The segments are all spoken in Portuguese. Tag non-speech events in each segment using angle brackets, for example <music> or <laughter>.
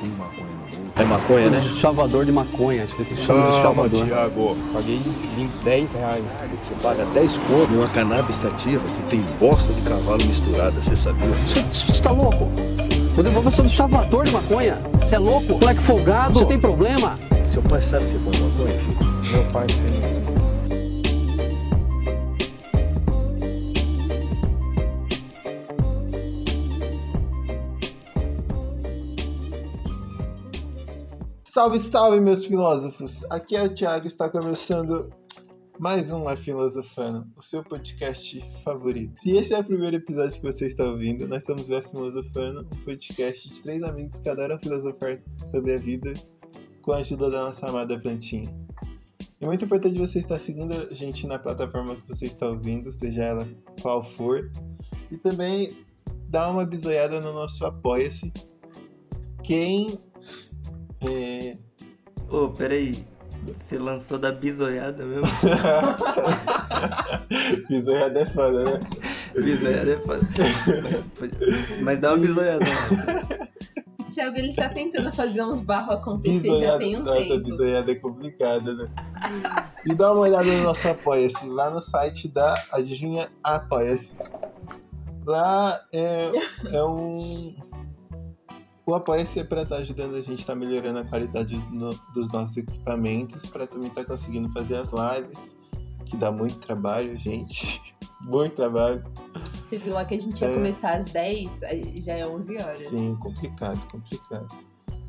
Tem maconha no bolso. É maconha, né? Chavador de maconha, acho que chama de chavador. Thiago. Paguei 20, 10 reais. Você paga 10 conto numa cannabis sativa que tem bosta de cavalo misturada, você sabia? Você, você tá louco? Vou devolver você do chavador de maconha. Você é louco? Moleque folgado? Você tem problema? Seu pai sabe que você põe maconha, filho? Meu pai tem. Salve, salve, meus filósofos! Aqui é o Thiago, está começando mais um La Filosofando, o seu podcast favorito. Se esse é o primeiro episódio que você está ouvindo, nós somos La Filosofando, um podcast de três amigos que adoram filosofar sobre a vida com a ajuda da nossa amada plantinha. É muito importante você estar seguindo a gente na plataforma que você está ouvindo, seja ela qual for, e também dar uma bisoiada no nosso Apoia-se. Quem é, Ô, peraí. Você lançou da bisoiada mesmo? <laughs> Bisoiada é foda, né? bisoiada é foda. Mas, mas dá uma bisoiada. <laughs> Thiago, ele tá tentando fazer uns barros acontecer já tem um nossa, tempo. bisoiada é complicada, né? E dá uma olhada no nosso Apoia-se, lá no site da Adivinha Apoia-se. Lá é, é um. O Apoia-se é pra estar ajudando a gente a estar melhorando a qualidade no- dos nossos equipamentos, pra também estar conseguindo fazer as lives, que dá muito trabalho, gente. <laughs> Muito trabalho. Você viu lá que a gente ia É. começar às 10, aí já é 11 horas. Sim, complicado, complicado.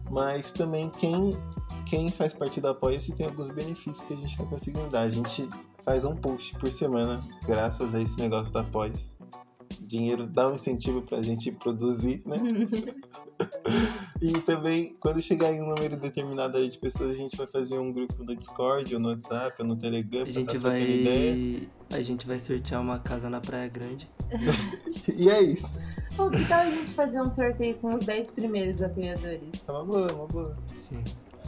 Mas também quem, quem faz parte do Apoia-se tem alguns benefícios que a gente tá conseguindo dar. A gente faz um post por semana, graças a esse negócio do Apoia-se. Dinheiro dá um incentivo pra gente produzir, né? <laughs> E também, quando chegar em um número determinado de pessoas, a gente vai fazer um grupo no Discord, ou no WhatsApp, ou no Telegram, A pra gente tá trocando ideia. vai. A gente vai sortear uma casa na Praia Grande. <laughs> E é isso. Pô, que tal a gente fazer um sorteio com os 10 primeiros apoiadores? É uma boa, uma boa. Sim.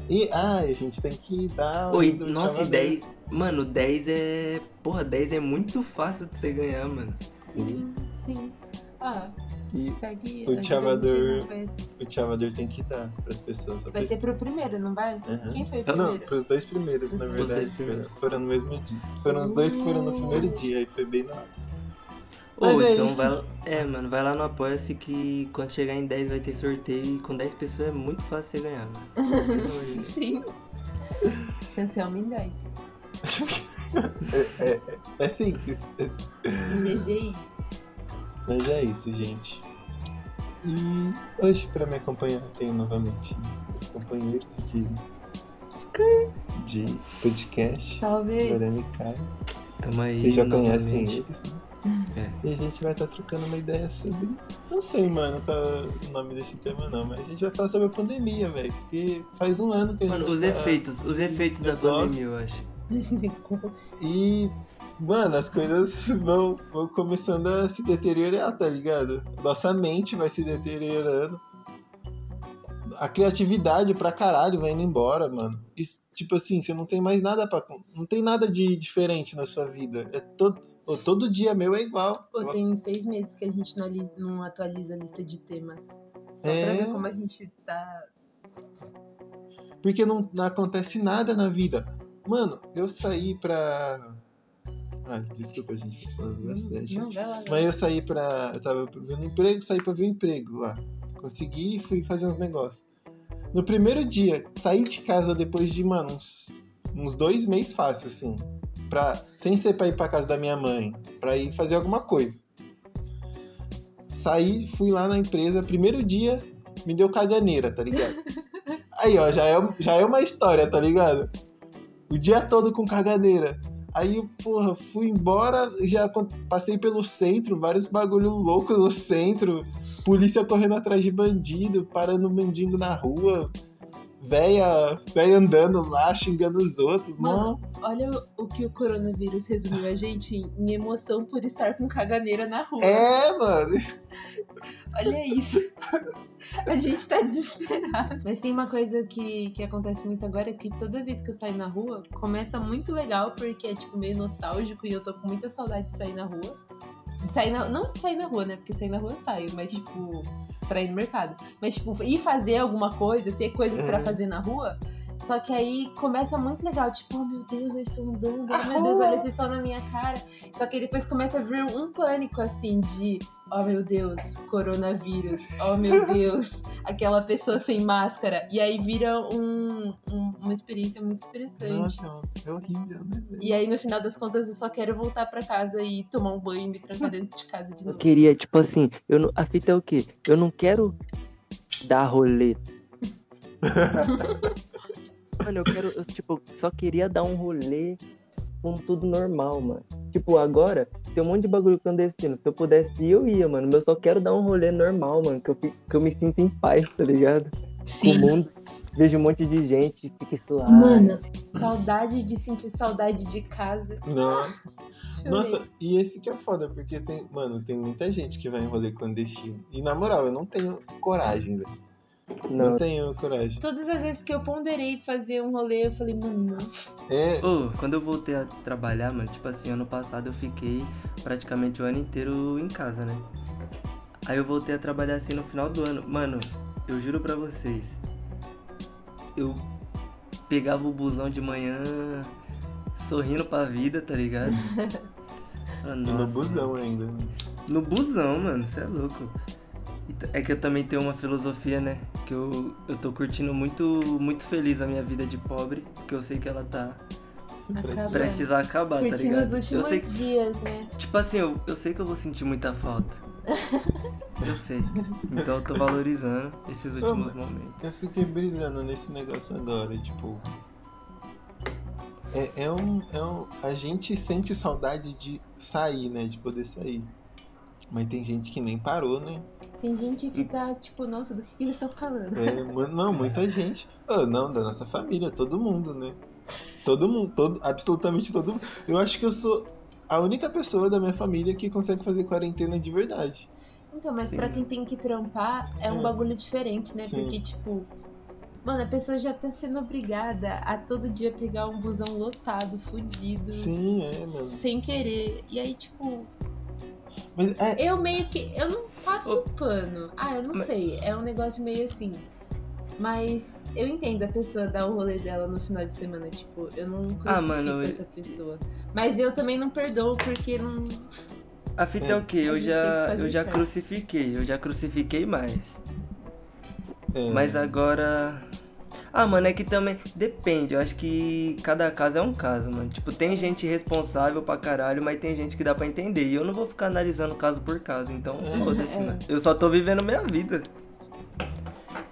E, ah, a gente tem que dar... um Oi, nossa, e chamador. 10. Mano, 10 é. Porra, 10 é muito fácil de você ganhar, mano. Sim, sim. Ah, E segue. o Face. o chamador tem que dar pras pessoas. Vai ser pro primeiro, não vai? Uhum. Quem foi o Ah, Não, primeiro? pros dois primeiros, Os na dois. verdade. Dois primeiros. Foram no mesmo dia. Foram os dois que foram no primeiro dia, aí foi bem na hora. Ô, Mas é então isso. vai. É, mano, vai lá no Apoia-se que quando chegar em 10 vai ter sorteio e com 10 pessoas é muito fácil você ganhar, mano. <laughs> Sim. Chance é uma em 10. <laughs> É, é, é simples. é simples. GGI. Mas é isso, gente. E hoje, pra me acompanhar, tenho novamente os companheiros de. de podcast. Salve. Lorena e Caio. Tamo aí. Vocês já novamente. conhecem eles, né? É. E a gente vai estar trocando uma ideia sobre. Não sei, mano, qual é o nome desse tema, não, mas a gente vai falar sobre a pandemia, velho. Porque faz um ano que a Mano, gente. os tá efeitos, os efeitos da negócio. pandemia, eu acho. Negócio. E, mano, as coisas vão, vão começando a se deteriorar, tá ligado? Nossa mente vai se deteriorando. A criatividade pra caralho vai indo embora, mano. Isso, tipo assim, você não tem mais nada pra. Não tem nada de diferente na sua vida. É todo, ô, todo dia meu é igual. Pô, tem seis meses que a gente não, alis- não atualiza a lista de temas. Só É. pra ver como a gente tá. Porque não, não acontece nada na vida. Mano, eu saí pra. Ah, desculpa, gente, tô falando bastante. Não, vai Mas eu saí pra. Eu tava vendo emprego, saí pra ver um emprego lá. Consegui e fui fazer uns negócios. No primeiro dia, saí de casa depois de, mano, uns, uns dois meses fácil, assim. Pra, sem ser pra ir pra casa da minha mãe, pra ir fazer alguma coisa. Saí, fui lá na empresa, primeiro dia, me deu caganeira, tá ligado? <laughs> Aí, ó, já é, já é uma história, tá ligado? O dia todo com caganeira. Aí, porra, fui embora, já passei pelo centro, vários bagulho louco no centro, polícia correndo atrás de bandido, parando mendigo na rua, véia, véia andando lá, xingando os outros. Mano, Mano, Olha o- que o coronavírus resumiu a gente em em emoção por estar com caganeira na rua. é, mano. Olha isso. A gente tá desesperado. Mas tem uma coisa que, que acontece muito agora, que toda vez que eu saio na rua, começa muito legal, porque é tipo meio nostálgico e eu tô com muita saudade de sair na rua. Sair na- não de sair na rua, né? Porque sair na rua eu saio, mas tipo, pra ir no mercado. Mas, tipo, ir fazer alguma coisa, ter coisas pra É. fazer na rua. Só que aí começa muito legal, tipo, oh meu Deus, eu estou andando, oh meu Deus, olha esse sol na minha cara. Só que aí depois começa a vir um pânico assim de, oh meu Deus, coronavírus, oh meu <laughs> Deus, aquela pessoa sem máscara. E aí vira um, um- uma experiência muito estressante. Nossa, é horrível, né? E aí, no final das contas, eu só quero voltar pra casa e tomar um banho e me trancar dentro de casa de Eu novo. queria, tipo assim, eu não, a fita é o quê? Eu não quero dar rolê. <laughs> mano, eu quero, eu, tipo, só queria dar um rolê com tudo normal, mano. Tipo, agora tem um monte de bagulho clandestino. Se eu pudesse ir, eu ia, mano. Mas eu só quero dar um rolê normal, mano. Que eu, fico- que eu me sinto em paz, tá ligado? Com o mundo. Vejo um monte de gente, fique suave. Mano, saudade de sentir saudade de casa. Nossa. Nossa, e esse que é foda, porque tem, mano, tem muita gente que vai em rolê clandestino. E na moral, eu não tenho coragem, velho. Não. Não. tenho coragem. Todas as vezes que eu ponderei fazer um rolê, eu falei, mano, não. É, Ô, quando eu voltei a trabalhar, mano, tipo assim, ano passado eu fiquei praticamente o ano inteiro em casa, né? Aí eu voltei a trabalhar assim no final do ano. Mano, eu juro pra vocês. Eu pegava o busão de manhã sorrindo pra vida, tá ligado? <laughs> Ah, e no busão ainda. No busão, mano, você é louco. E t- É que eu também tenho uma filosofia, né? Que eu, eu tô curtindo muito, muito feliz a minha vida de pobre, porque eu sei que ela tá Acaba. prestes a acabar, tá Curtindo ligado? os eu últimos sei, dias, né? tipo assim, eu, eu sei que eu vou sentir muita falta. <laughs> Eu sei. Então eu tô valorizando esses últimos momentos. Eu fiquei brisando nesse negócio agora, tipo. É, é, um, é um. A gente sente saudade de sair, né? De poder sair. Mas tem gente que nem parou, né? Tem gente que tá, tipo, nossa, do que que eles estão falando? É, não, muita gente. Oh, não, da nossa família, todo mundo, né? Todo mundo, todo, absolutamente todo mundo. Eu acho que eu sou a única pessoa da minha família que consegue fazer quarentena de verdade. Então, mas pra quem tem que trampar, é um É. bagulho diferente, né? Sim. Porque, tipo, mano, a pessoa já tá sendo obrigada a todo dia pegar um busão lotado, fudido, Sim, é, mano. sem querer. E aí, tipo, Mas é, eu meio que. Eu não passo Ô. pano. Ah, eu não Mas- sei. É um negócio meio assim. Mas eu entendo a pessoa dar o rolê dela no final de semana. Tipo, eu não crucifico Ah, mano, eu- essa pessoa. Mas eu também não perdoo porque não. A fita é, o quê? Eu já, eu já crucifiquei, eu já crucifiquei mais. é, Mas agora. Ah, mano, é que também. Depende, eu acho que cada caso é um caso, mano. Tipo, tem gente responsável pra caralho, mas tem gente que dá pra entender. E eu não vou ficar analisando caso por caso, então foda-se, É. né? Eu só tô vivendo minha vida.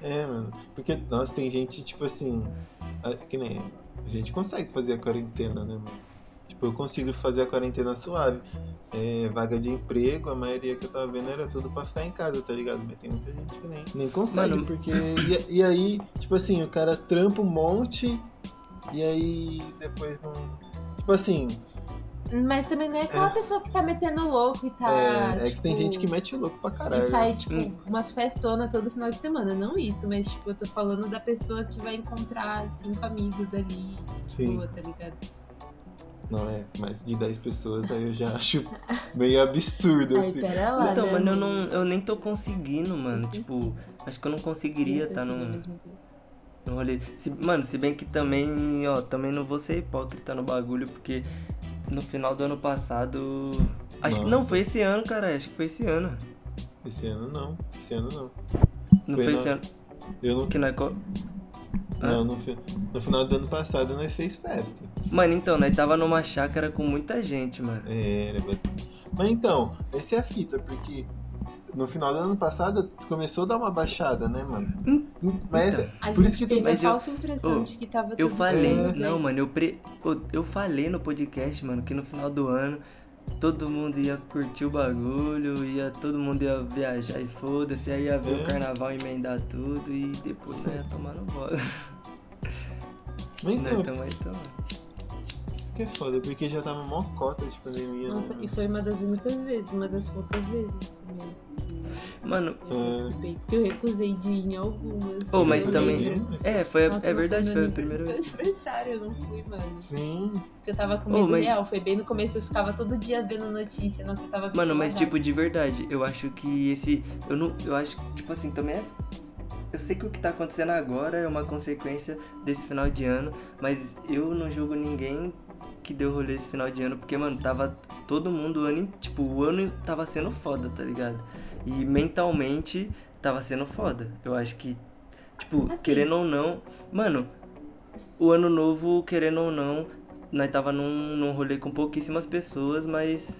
É, mano. Porque, nossa, tem gente, tipo assim. Que nem. A gente consegue fazer a quarentena, né, mano? Tipo, eu consigo fazer a quarentena suave. É, vaga de emprego, a maioria que eu tava vendo era tudo pra ficar em casa, tá ligado? Mas tem muita gente que nem, nem consegue, Mano- porque. E, e aí, tipo assim, o cara trampa um monte e aí depois não. Tipo assim, Mas também não é aquela É. pessoa que tá metendo louco e tá. é, é que tem tipo, gente que mete louco pra caralho. E sai, tipo, Hum. umas festonas todo final de semana. Não isso, mas, tipo, eu tô falando da pessoa que vai encontrar cinco amigos ali, Sim. boa, tá ligado? Não é, mais de 10 pessoas aí eu já <laughs> acho meio absurdo, assim. pera lá, então, né, mano, eu, não, eu nem tô conseguindo, mano. Sim, sim, tipo, sim. acho que eu não conseguiria estar ao num, num rolê. Se- mano, se bem que também, ó, também não vou ser hipócrita no bagulho, porque no final do ano passado. Acho que não, Nossa. foi esse ano, cara. Acho que foi esse ano. Esse ano não, esse ano não. Não Foi foi esse ano. Eu não. Que nós. Não, no, fi- no final do ano passado nós fez festa. Mano, então, nós tava numa chácara com muita gente, mano. É, era bastante. Mas então, essa é a fita, porque no final do ano passado começou a dar uma baixada, né, mano? Hum, Mas então. A por gente isso que teve tem. a eu- falsa impressão Ô, de que tava Eu tudo falei, bem. não, mano, eu, pre... Ô, eu falei no podcast, mano, que no final do ano todo mundo ia curtir o bagulho, ia, todo mundo ia viajar e foda-se, aí ia ver É. o carnaval emendar tudo e depois nós ia tomar no bola. <laughs> Mas Nós então, aí, tamo. isso que é foda, porque já tava mó cota de pandemia. Nossa, né? e foi uma das únicas vezes, uma das poucas vezes também. Mano, Eu É. participei, porque eu recusei de ir em algumas. Oh, mas também- lembro. é, foi, Nossa, é verdade, meu foi a primeira Seu vez. <laughs> aniversário, eu não fui, mano. Sim. Porque eu tava com Oh, medo mas- real. Foi bem no começo, eu ficava todo dia vendo notícia. Nossa, eu tava Mano, mas tipo, de verdade, eu acho que esse. Eu não. Eu acho que, tipo assim, também é. Eu sei que o que tá acontecendo agora é uma consequência desse final de ano, mas eu não julgo ninguém que deu rolê esse final de ano, porque, mano, tava todo mundo, o ano, tipo, o ano tava sendo foda, tá ligado? E mentalmente tava sendo foda. Eu acho que, tipo, Assim. querendo ou não, mano, o ano novo, querendo ou não, nós tava num, num rolê com pouquíssimas pessoas, mas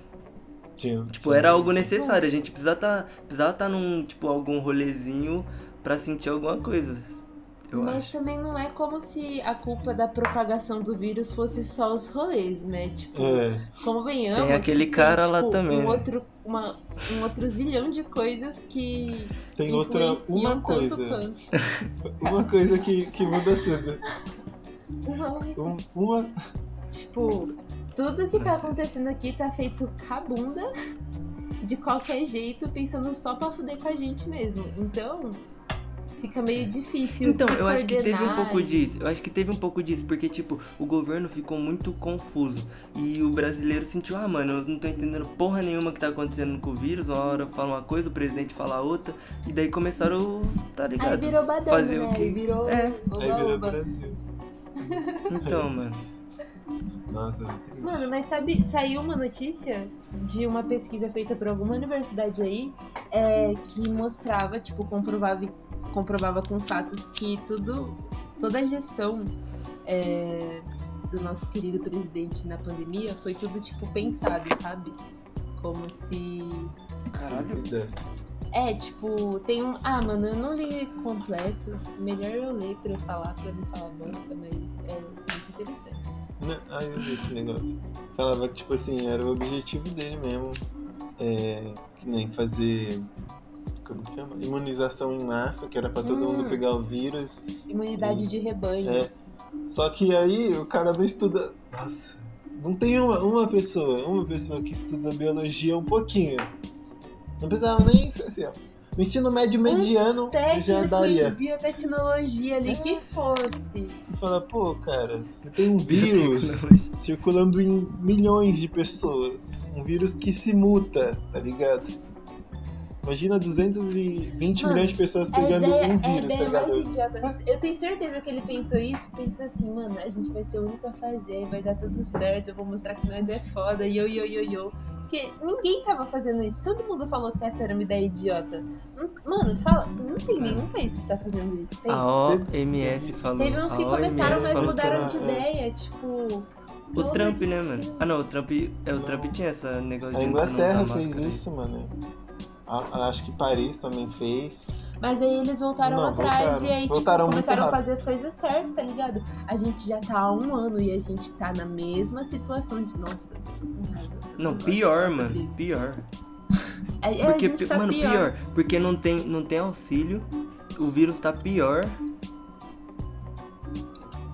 Tinha. Tipo, era algo necessário. A gente precisava tá, precisava tá num, tipo, algum rolezinho pra sentir alguma coisa. Eu Mas acho. também não é como se a culpa da propagação do vírus fosse só os rolês, né? Tipo, É. convenhamos. Tem aquele que cara lá tipo, também, Um né? outro, uma, um outro zilhão de coisas que. Tem outra. Uma tanto coisa. quanto. Uma coisa que, que muda tudo. Uma única Um- uma. Tipo, tudo que tá acontecendo aqui tá feito cabunda de qualquer jeito, pensando só pra fuder com a gente mesmo. Então, fica meio difícil Então, se eu acho que teve um pouco e- disso. Eu acho que teve um pouco disso, porque, tipo, o governo ficou muito confuso. E o brasileiro sentiu, ah, mano, eu não tô entendendo porra nenhuma que tá acontecendo com o vírus. Uma hora fala uma coisa, o presidente fala outra. E daí começaram, tá Aí ligado? virou badana, Fazer né? o quê? Aí virou É. Aí virou oba-oba. Brasil. Então, mano. Nossa, muito triste. Mano, mas sabe, saiu uma notícia de uma pesquisa feita por alguma universidade aí é, que mostrava, tipo, comprovava, comprovava com fatos que tudo, toda a gestão é, do nosso querido presidente na pandemia foi tudo, tipo, pensado, sabe? Como se. Caralho. É. Tipo, tem um. Ah, mano, eu não li completo. Melhor eu ler pra eu falar, pra não falar bosta, mas é muito interessante. Ah, eu vi esse negócio. Falava que, tipo assim, era o objetivo dele mesmo. É, que nem fazer. Como que chama? Imunização em massa, que era pra todo Hum. mundo pegar o vírus. Imunidade de rebanho. É. Só que aí o cara não estuda. Nossa. Não tem uma, uma pessoa, uma pessoa que estuda biologia um pouquinho. Não precisava nem ser assim, ó. O ensino médio mediano já técnico em daria. biotecnologia ali que fosse. E fala, pô, cara, você tem um vírus circulando em milhões de pessoas. Um vírus que se muta, tá ligado? Imagina 220 Mano, milhões de pessoas A pegando ideia, um a vírus, tá ideia mais idiota. Eu tenho certeza que ele pensou isso. Pensa assim, mano, a gente vai ser o único a fazer, vai dar tudo certo, eu vou mostrar que nós é foda, yo, yo, yo, yo. Porque ninguém tava fazendo isso. Todo mundo falou que essa era uma ideia idiota. Não- Mano, fala, não tem nenhum país que tá fazendo isso. Tem. A OMS falou. Teve uns que a começaram, mas mudaram de É. ideia. Tipo. O Trump, né, mano? Ah, não, o Trump, é, o Trump tinha essa negócio A de não usar Inglaterra fez isso, mano. A- acho que Paris também fez. Mas aí eles voltaram Não, atrás voltaram. e aí tipo, começaram a fazer as coisas certas, tá ligado? A gente já tá há um ano e a gente tá na mesma situação de. Nossa. Não, pior, mano. isso. Pior. É, é, Porque, a gente tá mano, pior. pior. Porque não tem, não tem auxílio. O vírus tá pior.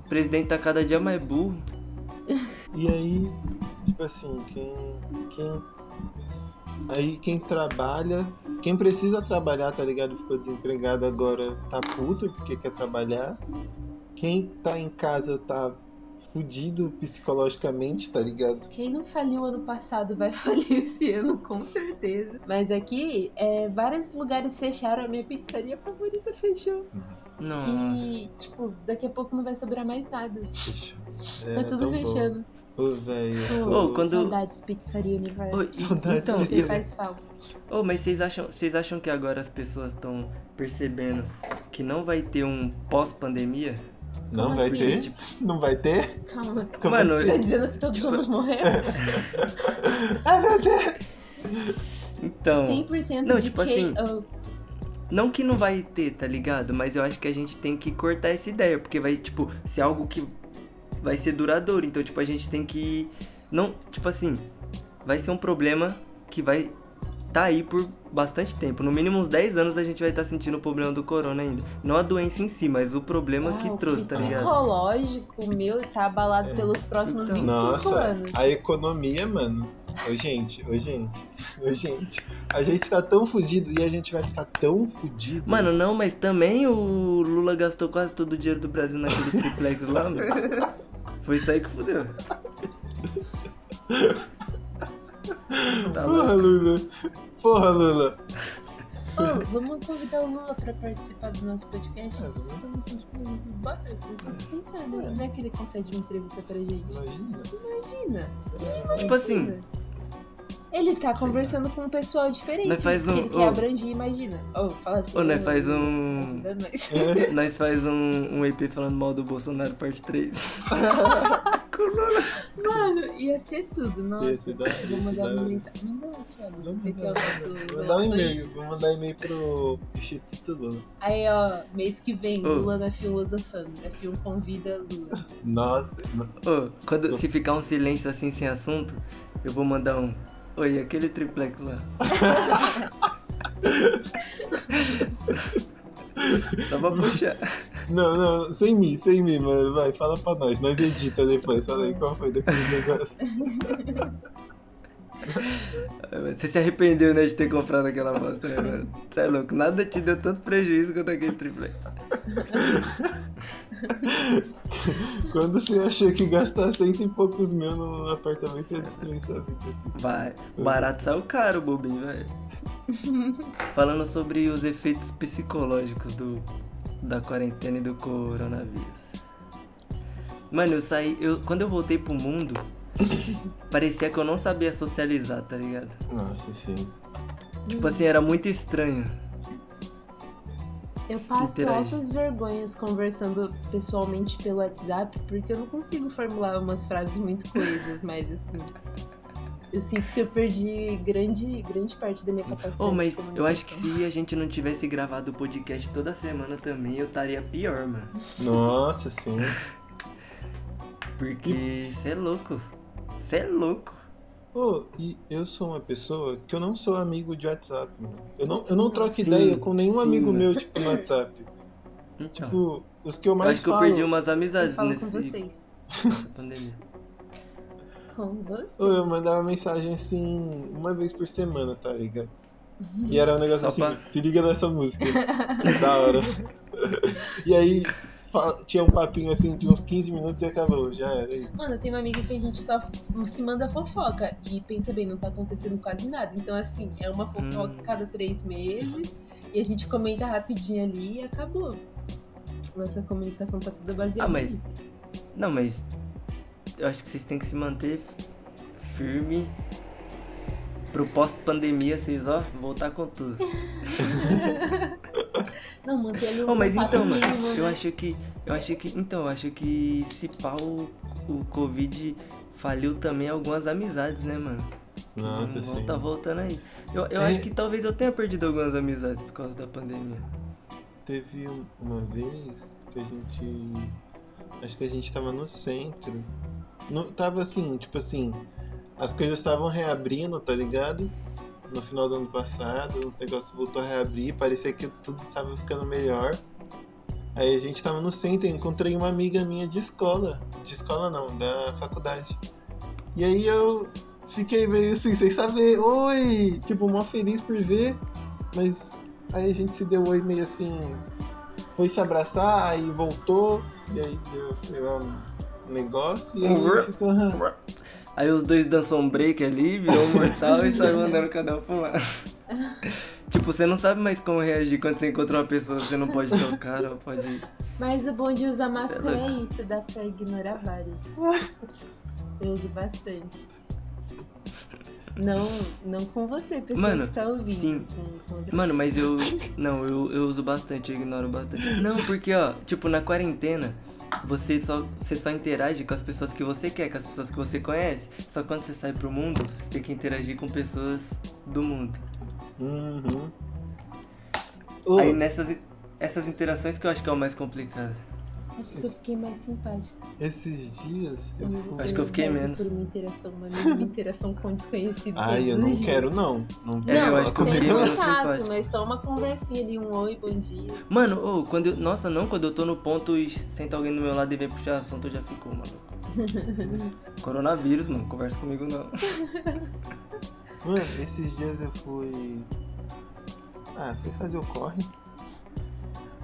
O presidente tá cada dia mais burro. E aí, tipo assim, quem. quem aí quem trabalha. Quem precisa trabalhar, tá ligado? Ficou desempregado agora tá puto porque quer trabalhar. Quem tá em casa tá fudido psicologicamente, tá ligado? Quem não faliu ano passado vai <laughs> falir esse ano, com certeza. Mas aqui, é, vários lugares fecharam. A minha pizzaria favorita fechou. Não. E, tipo, daqui a pouco não vai sobrar mais nada. Fechou. tá tudo tão bom. Ô, velho. Ô, quando- Saudades, pizzaria universo. Saudades, então, Você faz falta. Oh, mas vocês acham, vocês acham que agora as pessoas estão percebendo que não vai ter um pós-pandemia? Não Como vai assim? ter? Tipo, Não vai ter? Calma. Como Mano, assim? Você tá dizendo que todos vamos morrer? Ah, meu Deus! então, 100% Não, de tipo que. assim, não que não vai ter, tá ligado? Mas eu acho que a gente tem que cortar essa ideia, porque vai, tipo, ser algo que vai ser duradouro. Então, tipo, a gente tem que não, tipo assim, vai ser um problema que vai tá aí por bastante tempo. No mínimo uns 10 anos a gente vai estar sentindo o problema do corona ainda. Não a doença em si, mas o problema que ah, o trouxe, tá ligado? psicológico meu tá abalado É. pelos próximos Então. 25 Nossa, anos. a economia, mano, Ô, gente, ô, gente, ô, gente. A gente tá tão fudido e a gente vai ficar tão fudido. Mano, não, mas também o Lula gastou quase todo o dinheiro do Brasil naquele triplex lá, mano. <laughs> Foi isso aí que fudeu. <laughs> Tá Porra, louco. Lula. Porra, Lula. Ô, vamos convidar o Lula pra participar do nosso podcast? É, vamos dar. Bora, eu tô tentando. Não é que ele concede uma entrevista pra gente? Imagina. Imagina. Tipo assim, Imagina. Ele tá conversando com um pessoal diferente. Nós faz um- ele quer ô. abranger, imagina. Ô, fala assim. ô, nós ô, faz um. nós. <laughs> É. Nós faz um, um EP falando mal do Bolsonaro, parte 3. <laughs> Mano, ia ser tudo, nossa. ser da- Vou mandar da uma mensagem. Manda, Thiago. Vamos Você que é o mandar. nosso. Vou mandar um e-mail. Vou mandar e-mail pro Instituto Lula. Aí, ó, mês que vem, Ô. Lula na Filosofando. A Film convida Lula. Nossa. no- Ô, quando, se ficar um silêncio assim sem assunto, eu vou mandar um. Oi, aquele triplex lá. <laughs> Só pra puxar. Não, não, sem mim, sem mim, mano. Vai, fala pra nós. Nós edita depois. Fala aí qual foi daquele negócio. <laughs> <laughs> Você se arrependeu, né, de ter comprado aquela bosta, né? Você é louco, nada te deu tanto prejuízo quanto aquele triplex. <laughs> Quando você achou que gastar cento e poucos mil no apartamento ia destruir sua vida, assim. Vai, barato saiu caro, bobinho, velho. <laughs> Falando sobre os efeitos psicológicos do, da quarentena e do coronavírus. Mano, eu saí. Eu, quando eu voltei pro mundo, <laughs> parecia que eu não sabia socializar, tá ligado? Nossa, sim. Tipo assim, era muito estranho. Eu passo Interage. altas vergonhas conversando pessoalmente pelo WhatsApp, porque eu não consigo formular umas frases muito coesas, mas assim. Eu sinto que eu perdi grande, grande parte da minha capacidade. Oh, mas eu acho que se a gente não tivesse gravado o podcast toda semana também, eu estaria pior, mano. Nossa, sim. Porque você é louco. Você é louco. Pô, e eu sou uma pessoa que eu não sou amigo de WhatsApp, mano. Eu não, eu não troco Sim, ideia com nenhum sim, amigo mano. meu, tipo, no WhatsApp. Então, Tipo, os que eu eu mais acho que eu falo. perdi umas Eu amizades falo nesse com vocês. pandemia. Com vocês. Ô, Eu mandava mensagem assim, uma vez por semana, tá ligado? E <laughs> era um negócio Só assim, pra- se liga nessa música. da hora. <laughs> e aí tinha um papinho assim de uns 15 minutos e acabou, já era isso. Mano, tem uma amiga que a gente só se manda fofoca. E pensa bem, não tá acontecendo quase nada. Então, assim, é uma fofoca Hum. cada três meses. E a gente comenta rapidinho ali e acabou. Nossa comunicação tá toda baseada Ah, mas- nisso. Não, mas eu acho que vocês têm que se manter firme pro pós-pandemia, vocês, ó, voltar com tudo. <laughs> Não, manter ali um Oh, mas então, mano, mínimo, eu né? acho que. Eu acho que. Então, eu acho que se pau o, o Covid faliu também algumas amizades, né, mano? Nossa, Vamos sim. Tá voltando aí. Eu, eu É. acho que talvez eu tenha perdido algumas amizades por causa da pandemia. Teve um- uma vez que a gente. Acho que a gente tava no centro. No, tava assim, tipo assim. As coisas estavam reabrindo, tá ligado? No final do ano passado, os negócios voltou a reabrir, parecia que tudo tava ficando melhor. Aí a gente tava no centro, encontrei uma amiga minha de escola. De escola não, da faculdade. E aí eu fiquei meio assim, sem saber, oi! Tipo, mó feliz por ver, mas aí a gente se deu oi meio assim, foi se abraçar, aí voltou, e aí deu, sei lá, um negócio, e aí ficou. Aí os dois dançam um break ali, virou um mortal e saiu andando cada um pro lado. <laughs> tipo, você não sabe mais como reagir quando você encontra uma pessoa, você não pode tocar ou pode. Mas o bom de usar máscara louco. é isso, dá pra ignorar vários. Eu uso bastante. Não, não com você, pessoa Mano, que tá ouvindo. sim. Com, com Mano, mas eu. Não, eu, eu uso bastante, eu ignoro bastante. Não, porque, ó, tipo, na quarentena, você só, você só interage com as pessoas que você quer, com as pessoas que você conhece. Só quando você sai pro mundo, você tem que interagir com pessoas do mundo. Uhum. Aí nessas essas interações que eu acho que é o mais complicado. Acho que eu fiquei mais simpática. esses dias eu Eu, fui. Acho que eu fiquei menos. por uma interação, uma interação com desconhecido Ai, eu não dias. quero, não. Não É, eu Não, acho que eu fiquei menos simpático. mas só uma conversinha ali, um oi, bom dia. Mano, ô, quando eu, nossa, não, quando eu tô no ponto e senta alguém do meu lado e vem puxar assunto, eu já fico, maluco. <laughs> Coronavírus, mano, conversa comigo não. Mano, esses dias eu fui. Ah, fui fazer o corre.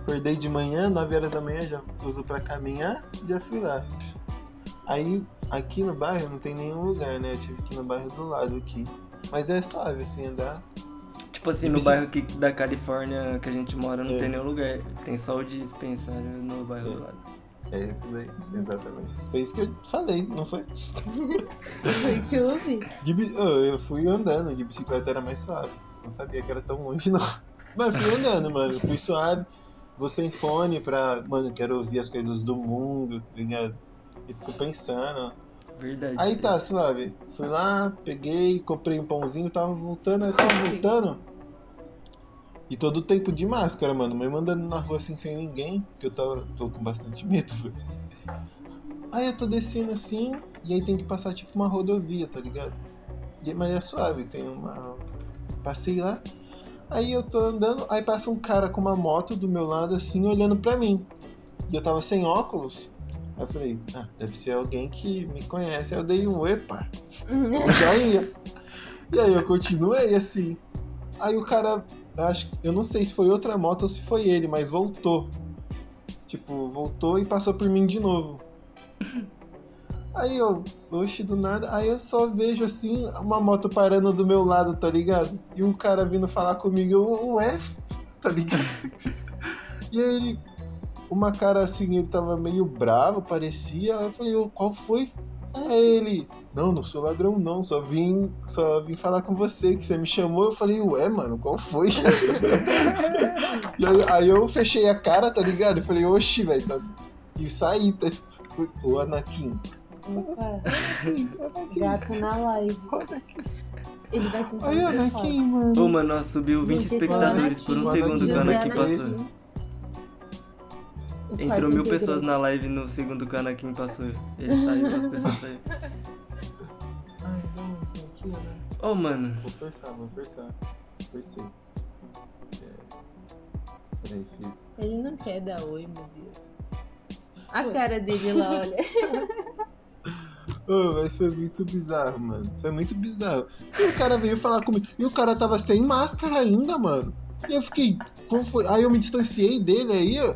Acordei de manhã, 9 horas da manhã, já uso pra caminhar, já fui lá. Aí, aqui no bairro não tem nenhum lugar, né? Eu tive que ir no bairro do lado aqui. Mas é suave, assim, andar. Tipo assim, no bairro aqui da Califórnia que a gente mora não É. tem nenhum lugar. Tem só o dispensário no bairro do lado. É isso daí, exatamente. Foi isso que eu falei, não foi? <laughs> Foi o que eu ouvi. De oh, eu fui andando, de bicicleta era mais suave. Não sabia que era tão longe, não. <laughs> Mas fui andando, mano. Fui suave. Vou sem fone pra. Mano, quero ouvir as coisas do mundo, tá ligado? E fico pensando. Verdade. Aí tá, suave. Fui lá, peguei, comprei um pãozinho, tava voltando, aí tava voltando. E todo o tempo de máscara, mano. Mas andando na rua assim sem ninguém, que eu tava. tô com bastante medo, velho. Aí eu tô descendo assim, e aí tem que passar tipo uma rodovia, tá ligado? E, mas é suave, tem uma. Passei lá, aí eu tô andando, aí passa um cara com uma moto do meu lado assim, olhando pra mim. E eu tava sem óculos. Aí eu falei, ah, deve ser alguém que me conhece. Aí eu dei um epa, eu já ia. E aí eu continuei assim. Aí o cara, acho, eu não sei se foi outra moto ou se foi ele, mas voltou. Tipo, voltou e passou por mim de novo. Aí eu, oxe, do nada, aí eu só vejo assim, uma moto parando do meu lado, tá ligado? E um cara vindo falar comigo, eu, ué, tá ligado? <laughs> E aí ele, uma cara assim, ele tava meio bravo, parecia. Aí eu falei, ô, qual foi? Aí ele, não, não sou ladrão não, só vim, só vim falar com você, que você me chamou. Eu falei, ué, mano, qual foi? <laughs> e aí, aí eu fechei a cara, tá ligado? Eu falei, oxi, velho, tá... e saí, tá... o Anakin. Opa, gato na live. Ele vai sentar Aí, no sofá. Anakin, mano. Ô, mano, subiu 20 Gente, o espectadores por um segundo que o Anakin passou. O Entrou mil pessoas na live no segundo que o Anakin passou. Ele saiu, as pessoas saíram. <laughs> Ai, isso aqui, né? Ô, mano. Vou forçar, vou forçar. Forcei. É... Peraí, filho. Ele não quer dar oi, meu Deus. A cara dele lá, olha. <laughs> Ô, mas foi muito bizarro, mano. Foi muito bizarro. E o cara veio falar comigo. E o cara tava sem máscara ainda, mano. E eu fiquei. Como foi? Aí eu me distanciei dele aí, ó.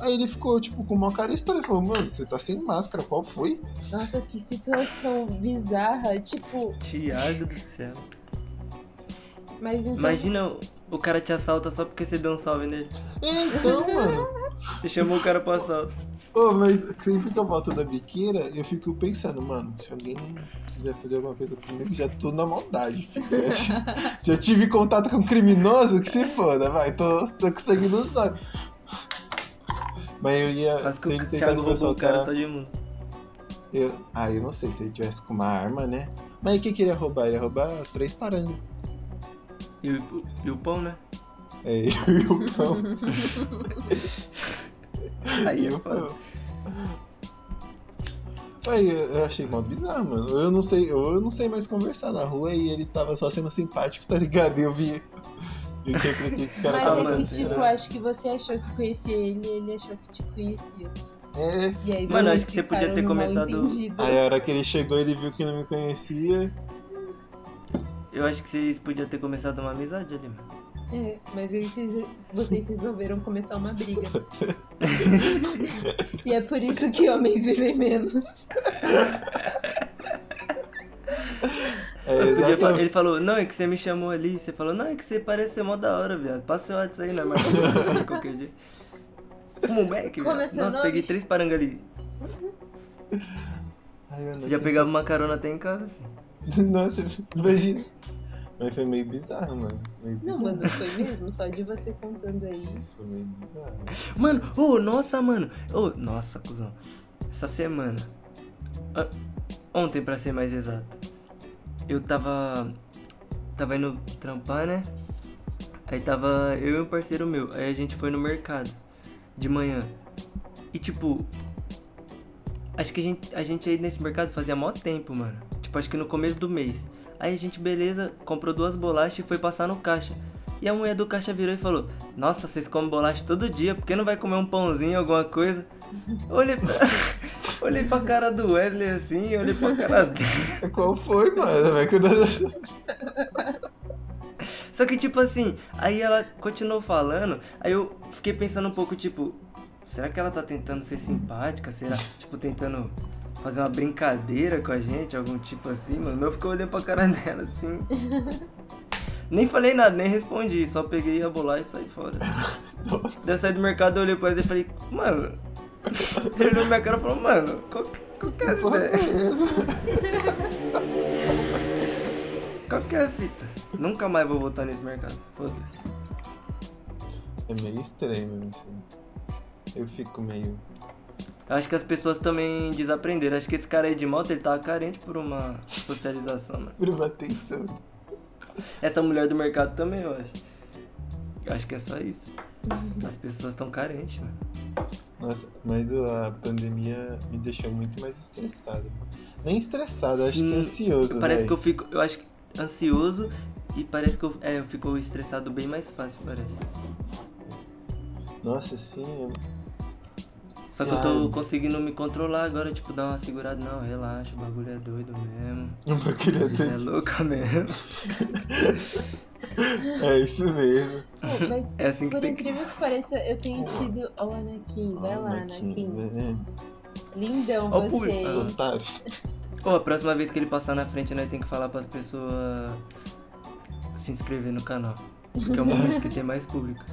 Aí ele ficou, tipo, com uma cara estranha. Ele falou, mano, você tá sem máscara, qual foi? Nossa, que situação bizarra. Tipo, Tiago do céu. mas então. Imagina o- o cara te assalta só porque você deu um salve nele. É, então, mano. Você chamou o cara pro assalto. Ô, mas sempre que eu volto da biqueira, eu fico pensando, mano, se alguém quiser fazer alguma coisa comigo, já tô na maldade, filho. <laughs> Já, já tive contato com um criminoso, que se foda, vai, tô, tô conseguindo usar. Mas eu ia, se ele tentasse me o cara só de mundo. eu, ah, eu não sei se ele tivesse com uma arma, né? Mas o que que ele ia roubar? Ele ia roubar três parangas. E o, e o pão, né? É, eu <laughs> e o pão. <laughs> <laughs> Aí eu falo. Aí eu achei mó bizarro, mano. Eu não sei, eu não sei mais conversar na rua e ele tava só sendo simpático, tá ligado? E eu vi. Eu interpretei que o cara Mas tava é que, assim, tipo, né? acho que você achou que conhecia ele e ele achou que te conhecia. É. E aí Mano, acho que você podia ter começado-. Aí a hora que ele chegou, ele viu que não me conhecia. Eu acho que vocês podiam ter começado uma amizade ali, mano. É, mas vocês, vocês resolveram começar uma briga. <laughs> e é por isso que homens vivem menos. É. Ele falou, não, é que você me chamou ali. Você falou, não, é que você parece ser mó da hora, viado. Passa seu WhatsApp aí, né? De qualquer dia. Como é Nossa, nome? peguei três parangas ali. Ai, Você já pegava uma carona até em casa, filho. <laughs> Nossa, imagina. Mas foi meio bizarro, mano. Meio Não, bizarro. mano, foi mesmo? Só de você contando aí. Foi meio bizarro. Mano, ô, nossa, mano. Ô, nossa, cuzão. Essa semana. ah, Ontem, pra ser mais exato. Eu tava. Tava indo trampar, né? Aí tava eu e um parceiro meu. Aí a gente foi no mercado. De manhã. E tipo. Acho que a gente, a gente ia nesse mercado fazia mó tempo, mano. Tipo, acho que no começo do mês. Aí a gente, beleza, comprou duas bolachas e foi passar no caixa. E a mulher do caixa virou e falou: Nossa, vocês comem bolacha todo dia, por que não vai comer um pãozinho, alguma coisa? <laughs> Olhei pra, <laughs> Olhei pra cara do Wesley assim, olhei pra cara dele. <laughs> Qual foi, mano? Vai cuidar Só que, tipo assim, aí ela continuou falando, aí eu fiquei pensando um pouco, tipo, será que ela tá tentando ser simpática? Será, tipo, tentando fazer uma brincadeira com a gente, algum tipo assim, mano? Eu fiquei olhando pra cara <laughs> dela assim. Nem falei nada, nem respondi, só peguei a bolar e saí fora. <laughs> Daí eu saí do mercado, eu olhei pra ele e falei, mano. Ele olhou na minha cara e falou, mano, qual, que- qual que é Porra, ideia? é? Qual que é a fita? Nunca mais vou voltar nesse mercado. Foda-se. É meio estranho assim. Eu fico meio. Acho que as pessoas também desaprenderam. Acho que esse cara aí de moto, ele tava carente por uma socialização, mano. Por uma atenção. Essa mulher do mercado também, eu acho. Eu acho que é só isso. As pessoas estão carentes, mano. Nossa, mas a pandemia me deixou muito mais estressado. Nem estressado, acho que Sim, ansioso. Parece véi. que eu fico. Eu acho que ansioso e parece que eu. É, eu fico estressado bem mais fácil, parece. Nossa, sim. Só que eu tô conseguindo me controlar agora, tipo, dar uma segurada. Não, relaxa, o bagulho é doido mesmo. Não vou querer É ter. louca mesmo. É isso mesmo. Pô, mas É assim por tem que. incrível que pareça, eu tenho tido. Ó, o Anakin, vai lá, Anakin, Anakin. né? Lindão Ó o você. Pô, a próxima vez que ele passar na frente, nós tem que falar pras pessoas se inscrever no canal. Que é o momento que tem mais público.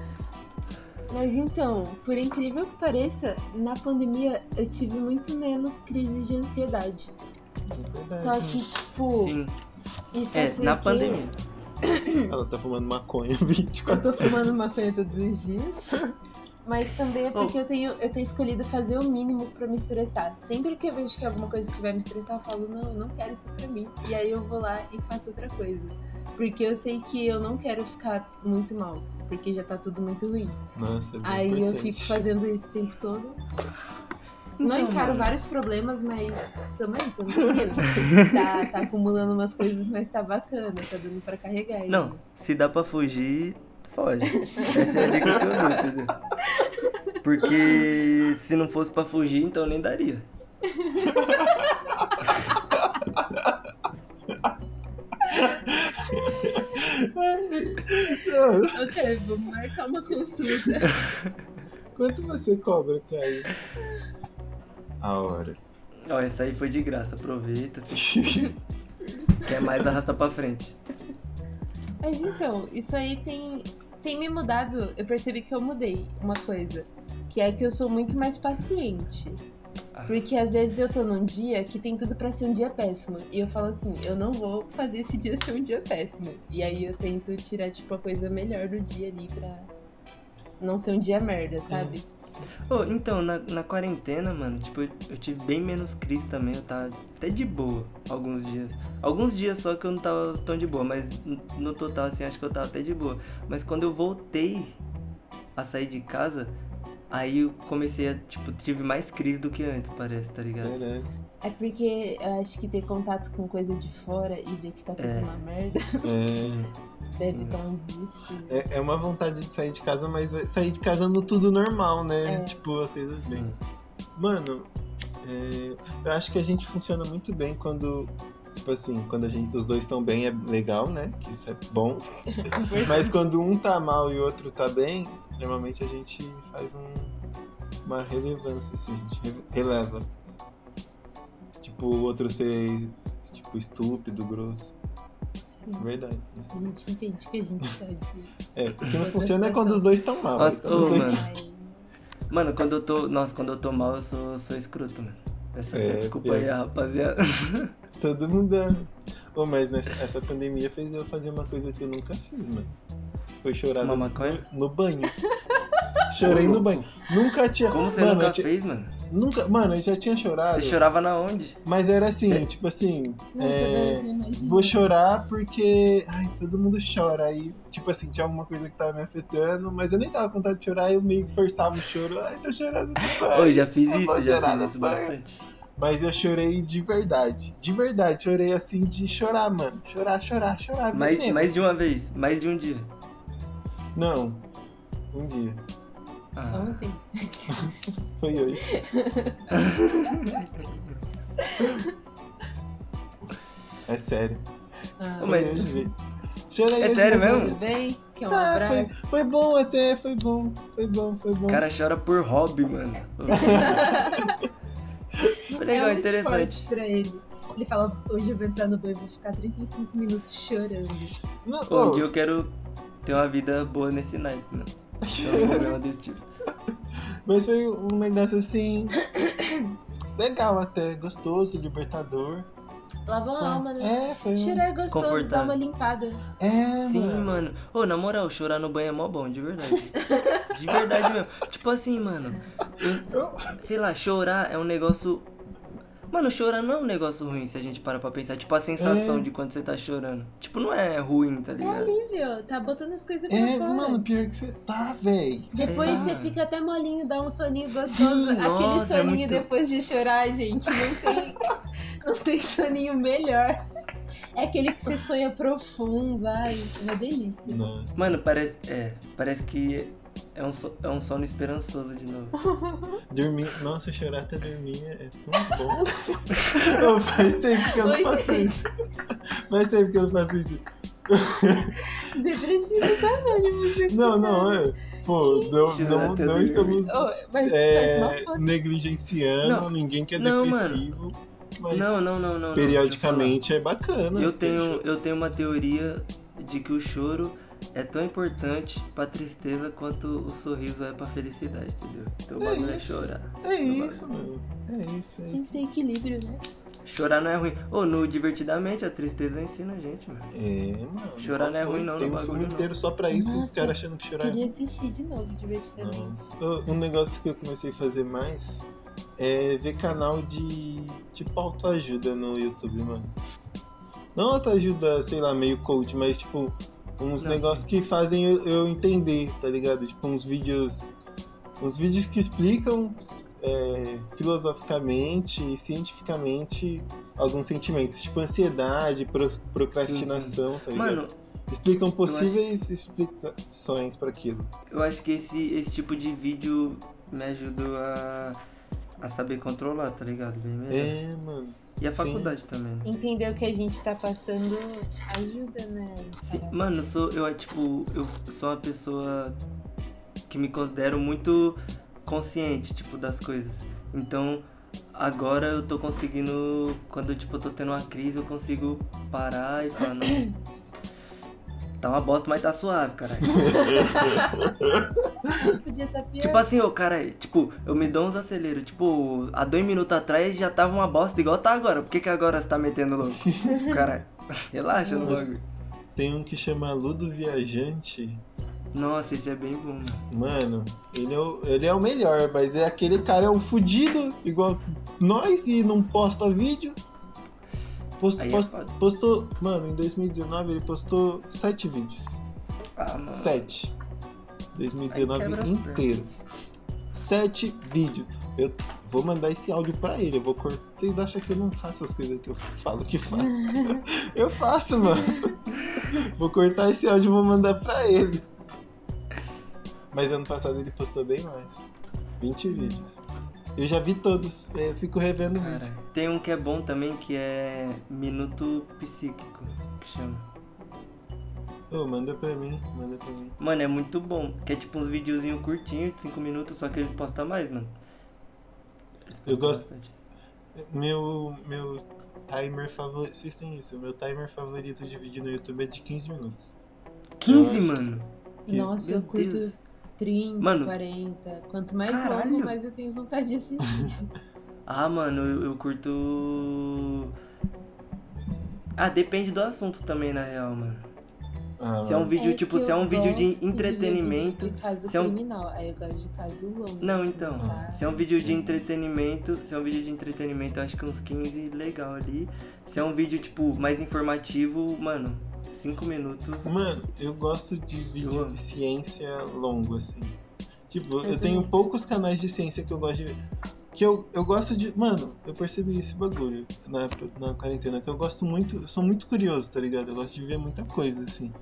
Mas então, por incrível que pareça, na pandemia eu tive muito menos crises de ansiedade. Verdade. Só que, tipo, Sim. isso é, É, porque na pandemia. <coughs> Ela tá fumando maconha 24 eu tô fumando maconha todos os dias. Mas também é porque eu, tenho, eu tenho escolhido fazer o mínimo pra me estressar. Sempre que eu vejo que alguma coisa que vai me estressar, eu falo, não, eu não quero isso pra mim. E aí eu vou lá e faço outra coisa. Porque eu sei que eu não quero ficar muito mal. Porque já tá tudo muito ruim. Nossa, é Aí eu importante. fico fazendo isso o tempo todo. Não Então, encaro mano. vários problemas, mas também, também. tá, tá acumulando umas coisas, mas tá bacana, tá dando pra carregar. ainda. Não, se dá pra fugir, foge. Essa é a dica que eu dou, entendeu? Porque se não fosse pra fugir, então nem daria. <laughs> Ok, vamos marcar uma consulta. <laughs> Quanto você cobra, Caio? A hora. Ó, essa aí foi de graça, aproveita. <laughs> Se quer mais, arrasta pra frente. Mas então, isso aí tem, tem me mudado. Eu percebi que eu mudei uma coisa. Que é que eu sou muito mais paciente. Ah. Porque às vezes eu tô num dia que tem tudo pra ser um dia péssimo. E eu falo assim, eu não vou fazer esse dia ser um dia péssimo. E aí eu tento tirar, tipo, a coisa melhor do dia ali pra não ser um dia merda, sabe? Ô, então, na, na quarentena, mano, tipo, eu, eu tive bem menos crise também, eu tava até de boa alguns dias. Alguns dias só que eu não tava tão de boa, mas no total, assim, acho que eu tava até de boa. Mas quando eu voltei a sair de casa, aí eu comecei a, tipo, tive mais crise do que antes, parece, tá ligado? Verdade. É porque eu acho que ter contato com coisa de fora e ver que tá tudo É. uma merda <laughs> É, deve dar um desespero. é, é uma vontade de sair de casa, mas sair de casa no tudo normal, né? É. Tipo, as coisas bem. Mano, é, eu acho que a gente funciona muito bem quando. Tipo assim, quando a gente, os dois estão bem é legal, né? Que isso é bom. <laughs> Mas quando um tá mal e o outro tá bem, normalmente a gente faz um, uma relevância, assim, a gente re- releva. Tipo, o outro ser tipo estúpido, grosso. Sim. Verdade. A gente entende que a gente tá de. <laughs> É, o que não funciona é quando os dois estão mal. Nossa, quando os dois mano. tão- Mano, quando eu tô. Nossa, quando eu tô mal, eu sou, sou escroto, mano. Peço É, desculpa pior. aí, rapaziada. <laughs> Todo mundo ama. Ô, mas nessa, essa pandemia fez eu fazer uma coisa que eu nunca fiz, mano. Foi chorar no, maconha? no banho. Chorei no banho. Nunca tinha. Como você mano, nunca eu tinha- fez, mano? Nunca. Mano, eu já tinha chorado. Você chorava na onde? Mas era assim, Cê- tipo assim. Nossa, é, eu. Vou chorar porque. Ai, todo mundo chora. Aí, tipo assim, tinha alguma coisa que tava me afetando, mas eu nem tava com vontade de chorar, eu meio que forçava o choro. Ai, tô chorando. <laughs> Ô, já fiz eu isso, já fiz no isso banho. bastante. Mas eu chorei de verdade. De verdade, chorei assim de chorar, mano. Chorar, chorar, chorar. Mais, mesmo. mais de uma vez, mais de um dia. Não. Um dia. Ah, Ontem. <laughs> Foi hoje. É sério. Ah, Foi mas- hoje, gente. Chora aí, É hoje, sério mesmo? tudo bem? Quer um Tá, foi, abraço? foi bom até, foi bom. Foi bom, foi bom. o cara chora por hobby, mano. <laughs> Foi legal, é um interessante. pra ele. Ele fala, hoje eu vou entrar no banho e vou ficar 35 minutos chorando. Não, Pô, dia eu quero ter uma vida boa nesse naipe, mano. Ter um problema desse tipo. <laughs> Mas foi um negócio assim. <coughs> legal até, gostoso, libertador. Lava a alma, né? É, foi. Chorar é gostoso, dá Confortável. uma limpada. É, Sim, mano. mano. Ô, na moral, chorar no banho é mó bom, de verdade. <laughs> De verdade mesmo. Tipo assim, mano. eu- sei lá, chorar é um negócio. Mano, chorar não é um negócio ruim se a gente para pra pensar. Tipo, a sensação É. de quando você tá chorando. Tipo, não é ruim, tá É ligado? alívio, tá botando as coisas pra É, fora. mano, pior que você tá, véi. Depois tá. você fica até molinho, dá um soninho gostoso. Sim, Aquele nossa, é soninho muito- depois de chorar, gente, não tem, <laughs> não tem soninho melhor. É aquele que você sonha profundo, ai, é uma delícia. Nossa. Mano, parece. É, parece que é um, so- é um sono esperançoso de novo. <laughs> Dormir. Nossa, chorar até dormir é tão bom. <laughs> Ô, faz tempo que eu não Oi, faço gente. isso. Faz tempo que eu não faço isso. <laughs> Depressivo tá anônimo, você Não, não, é. Pô, não, não, não estamos Oh, mas é, negligenciando Não. ninguém que é Não, depressivo. Mas Não, não, não, não. não, periodicamente é bacana. eu tenho, eu tenho uma teoria de que o choro é tão importante pra tristeza quanto o sorriso é pra felicidade, entendeu? Então o É bagulho é isso. chorar. É Então, isso, mano. É isso, é Tem que isso. ter equilíbrio, né? Chorar não é ruim. Ô, no Divertidamente, a tristeza ensina a gente, mano. É, mano. Chorar não é ruim, não, Tem no um bagulho, filme não. inteiro só pra isso e os Nossa, caras achando que chorar é Queria assistir de novo, divertidamente. Nossa. Um negócio que eu comecei a fazer mais é ver canal de tipo autoajuda no YouTube, mano. Não autoajuda, sei lá, meio coach, mas tipo uns negócios que fazem eu, eu entender, tá ligado? Tipo uns vídeos. Uns vídeos que explicam é, filosoficamente e cientificamente alguns sentimentos, tipo ansiedade, pro- procrastinação, tá ligado? Mano, Explicam possíveis explicações pra aquilo. eu acho que esse, esse tipo de vídeo me ajudou a, a saber controlar, tá ligado? Bem melhor. É, mano. E a sim. faculdade também. Entender o que a gente tá passando ajuda, né? Sim, mano, eu sou, eu, tipo, eu sou uma pessoa que me considero muito consciente, tipo, das coisas. Então, agora eu tô conseguindo, quando, tipo, eu tô tendo uma crise, eu consigo parar e falar, não, tá uma bosta, mas tá suave, caralho. <laughs> Podia estar pior. tipo assim, ô, cara, tipo, eu me dou uns aceleros, tipo, há dois minutos atrás já tava uma bosta igual tá agora, por que que agora você tá metendo louco? <laughs> Caralho, relaxa no bagulho. Tem um que chama Ludo Viajante. Nossa, esse é bem bom, mano. Mano, ele é, o, ele é o melhor, mas é aquele cara é um fudido, igual nós, e não posta vídeo. É postou, mano, em 2019 ele postou sete vídeos. Ah, mano. Sete. 2019 Aí quebra as inteiro. Sete vídeos. Eu vou mandar esse áudio pra ele. Eu vou. Vocês acham que eu não faço as coisas que eu falo que faço? <laughs> eu faço, mano. vou cortar esse áudio e vou mandar pra ele. Mas ano passado ele postou bem mais. 20 vídeos. Eu já vi todos. é, Eu fico revendo o vídeo. Cara, tem um que é bom também que é Minuto Psíquico, que chama. Ô, manda pra mim, manda pra mim. Mano, é muito bom. Que é tipo uns videozinhos curtinhos, de 5 minutos, só que eles postam mais, mano. Eles Eu postam gosto- bastante. Meu, meu timer favorito. Vocês têm isso? Meu timer favorito de vídeo no YouTube é de 15 minutos. 15, Eu acho- mano. que- Nossa, Meu eu curto Deus. 30, Mano. 40. Quanto mais Caralho. longo, mais eu tenho vontade de assistir. <laughs> Ah, mano, eu, eu curto. Ah, depende do assunto também, na real, mano. Ah, Se é um vídeo, É tipo, se é um vídeo de entretenimento. de caso se é um- criminal. Aí eu gosto de caso longo. Não, então. Tá? Se é um vídeo de entretenimento, se é um vídeo de entretenimento, eu acho que uns 15 legal ali. Se é um vídeo, tipo, mais informativo, mano, 5 minutos. Mano, eu gosto de vídeo amo. de ciência longo, assim. Tipo, eu, Eu tenho poucos canais de ciência que eu gosto de ver. Que eu, eu gosto de. Mano, eu percebi esse bagulho na, na quarentena, que eu gosto muito. Eu sou muito curioso, tá ligado? Eu gosto de ver muita coisa, assim.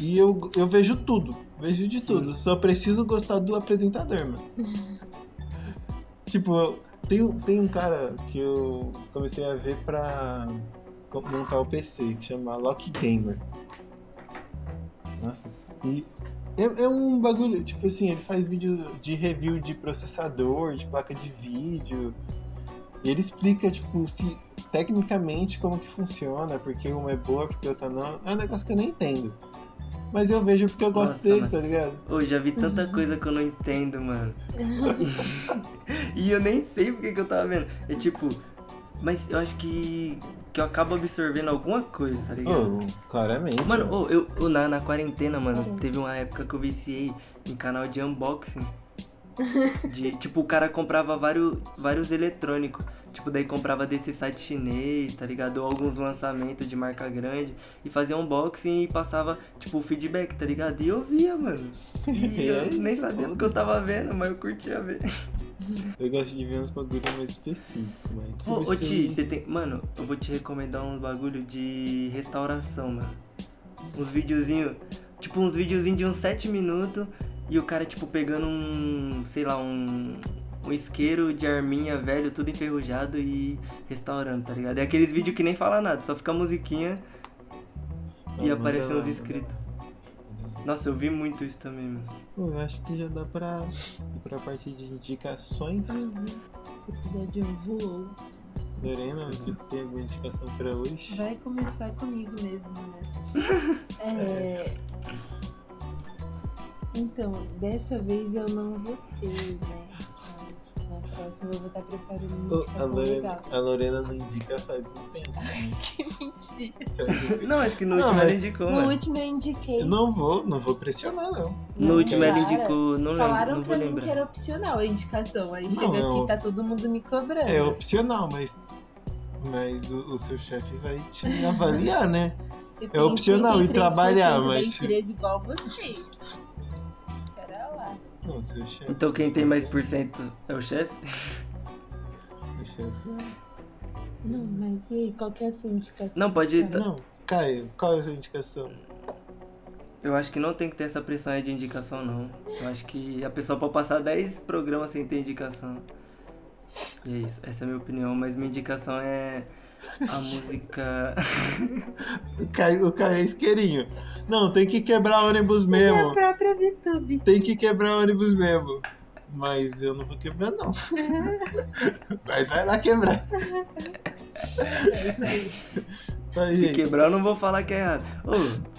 E eu, eu vejo tudo. Vejo de tudo. Só preciso gostar do apresentador, mano. <laughs> tipo, tem, um- tem um cara que eu comecei a ver pra montar o PC, que chama Lock Gamer. Nossa. E é, é um bagulho, tipo assim, ele faz vídeo de review de processador, de placa de vídeo. E ele explica, tipo, se tecnicamente como que funciona, porque uma é boa, porque outra não. É um negócio que eu nem entendo. Mas eu vejo porque eu gosto Nossa, dele, mas- tá ligado? Ô, já vi tanta Uhum. coisa que eu não entendo, mano. <laughs> <laughs> e eu nem sei porque que eu tava vendo. É tipo, mas eu acho que, que eu acabo absorvendo alguma coisa, tá ligado? Oh, claramente. Mano, ô, eu, ô, na, na quarentena, mano, teve uma época que eu viciei em canal de unboxing. <laughs> De, tipo, o cara comprava vários, vários eletrônicos. Tipo, daí comprava desse site chinês, tá ligado? Ou alguns lançamentos de marca grande. E fazia unboxing e passava, tipo, o feedback, tá ligado? E eu via, mano. E <laughs> eu É nem sabia porque eu tava vendo, mas eu curtia ver. <laughs> Eu gosto de ver uns bagulho mais específicos, mas. Ô, ô Ti, você tem. Mano, eu vou te recomendar uns bagulho de restauração, mano. Uns videozinhos. Tipo, uns videozinhos de uns 7 minutos e o cara, tipo, pegando um. sei lá, um. Um isqueiro de arminha velho, tudo enferrujado e restaurando, tá ligado? É aqueles vídeos que nem fala nada, só fica a musiquinha Ah, e aparecem uns manda inscritos. Nossa, eu vi muito isso também, mano. Pô, eu acho que já dá pra ir <laughs> pra parte de indicações. Uhum. Esse episódio voou. Lorena, você tem alguma indicação pra hoje? Vai começar comigo mesmo, né? <laughs> É... Então, dessa vez eu não vou ter, né? Próxima eu vou estar preparando uma Ô, a, indicação Lorena, legal. a Lorena não indica faz um tempo. <laughs> Que mentira. Não, acho que no Não, último ela indicou, No mano. último eu indiquei. Eu não vou, não vou pressionar, não. No Não, último ela indicou, não lembro, Falaram não vou pra mim lembrar. que era opcional a indicação. Aí Não, chega é aqui o- tá todo mundo me cobrando. É opcional, mas. Mas o, o seu chefe vai te avaliar, né? <laughs> É opcional ir 33% trabalhar, da mas- empresa igual vocês. Não, seu chefe. Então quem tem mais por cento é o chefe? <laughs> O chefe. Não, mas e aí, qual que é a sua indicação? Não, pode. Cara, Não, Caio, qual é a sua indicação? Eu acho que não tem que ter essa pressão aí de indicação, não. Eu acho que a pessoa pode passar 10 programas sem ter indicação. E é isso, essa é a minha opinião, mas minha indicação é a <laughs> música. O Caio, o Caio é isqueirinho. Não, tem que quebrar ônibus É a mesmo. própria VTube. Tem que quebrar ônibus mesmo. Mas eu não vou quebrar, não. <laughs> Mas vai lá quebrar. É isso aí. Aí, Se quebrar, eu não vou falar que é errado. Ô,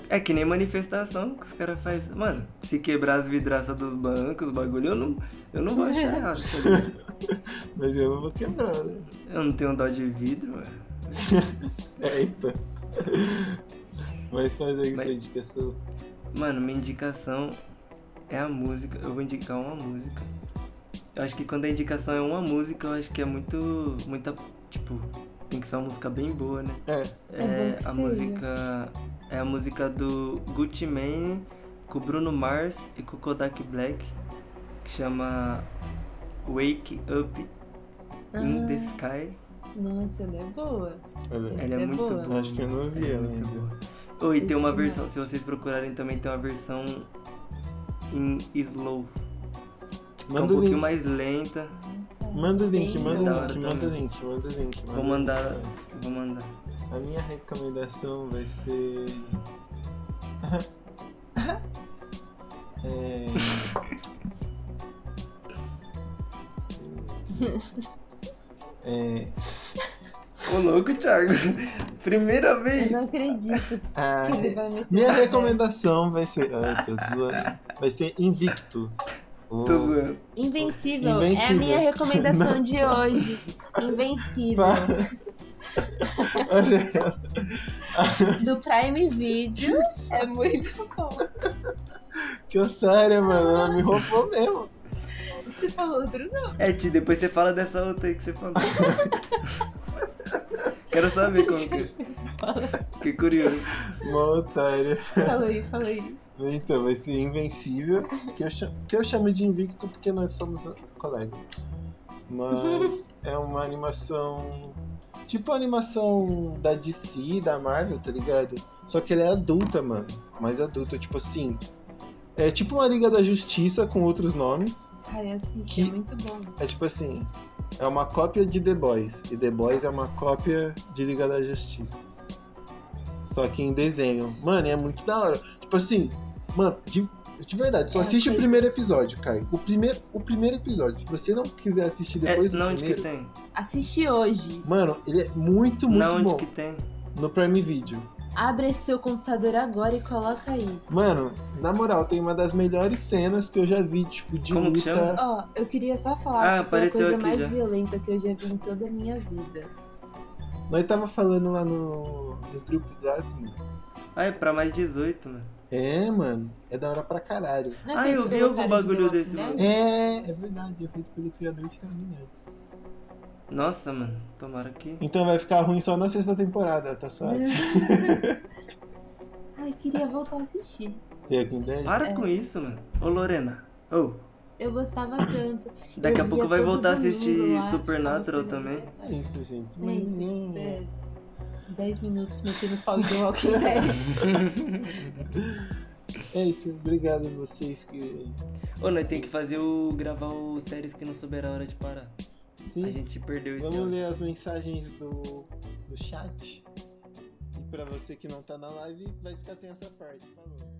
é que nem manifestação que os caras fazem. Mano, se quebrar as vidraças dos bancos, os bagulho, eu não, eu não vou achar <laughs> errado. tá? Mas eu não vou quebrar, né? Eu não tenho dó de vidro, mano. <laughs> Eita. Mas faz aí Mas- sua indicação. Mano, minha indicação é a música. Eu vou indicar uma música. Eu acho que quando a indicação é uma música, eu acho que é muito. Muita. Tipo, tem que ser uma música bem boa, né? É, É É a seja. música. É a música do Gucci Mane com o Bruno Mars e com o Kodak Black. Que chama Wake Up in the Ah. Sky. Nossa, ela é boa. olha. Essa Ela é, é muito boa. boa. Acho que eu não vi Ela é ela muito ainda. boa. E tem uma versão, se vocês procurarem também, tem uma versão em slow. Tipo, que é um Manda o pouquinho link. mais lenta. Manda o link, manda da o link, manda o link, manda o link. manda Vou mandar. link. Vou mandar. A minha recomendação vai ser. <laughs> é... é... Ô louco, Thiago. <laughs> Primeira vez. Eu não acredito a que ele re- vai meter Minha essa. recomendação vai ser. Ah, eu tô zoando. Vai ser Invicto. O- Tô zoando. Invencível. É a Invencível. minha recomendação Não. de hoje. Invencível. Olha, Do Prime Video. É muito bom. que otária, mano. Ela me roubou mesmo. Você falou outro não. É, Ti, depois você fala dessa outra aí que você falou. <laughs> Quero saber como que. Fala. Fiquei curioso. Uma otária. Fala aí, fala aí. Então, vai ser Invencível, que eu, chamo, que eu chamo de Invicto porque nós somos colegas. Mas <laughs> é uma animação tipo a animação da DC, da Marvel, tá ligado? Só que ela é adulta, mano. Mais adulta, tipo assim. É tipo uma Liga da Justiça com outros nomes. Ai, assiste, Que- é muito bom. É tipo assim. É uma cópia de The Boys. E The Boys é uma cópia de Liga da Justiça. Só que em desenho. Mano, é muito da hora. Tipo assim, mano, de, de verdade, só É, assiste o sei. primeiro episódio, Caio. O primeiro, o primeiro episódio. Se você não quiser assistir É, depois do não, onde que primeiro. tem? Assiste hoje. Mano, ele é muito, muito Não, onde bom. que tem? No Prime Video. Abre esse seu computador agora e coloca aí. Mano, na moral, tem uma das melhores cenas que eu já vi, tipo, de Como luta. Ó, eu queria só falar Ah, que foi a coisa mais já. violenta que eu já vi em toda a minha vida. Nós tava falando lá no, no grupo do WhatsApp, mano. Ah, é pra mais 18, mano. É, mano, é da hora pra caralho. Não é Ah, eu vi algum de bagulho Walking desse, mano. É, é verdade, é feito pelo criador de Terminal. Nossa, mano. Tomara que. Então vai ficar ruim só na sexta temporada, tá suave? <laughs> Ai, queria voltar a assistir. Tem aqui em 10? Para É. com isso, mano. Ô, Lorena. Ô, Eu gostava tanto. daqui Eu a pouco vai voltar a assistir lá, Supernatural ficava também. É isso, gente. É isso. É, 10 minutos metendo pau The Walking Dead. <laughs> É isso, obrigado a vocês que. Ô, nós tem que fazer o. gravar o séries que não souber a hora de parar. Sim. A gente perdeu esse Vamos ler as mensagens do, do chat. E pra você que não tá na live, vai ficar sem essa parte. Falou.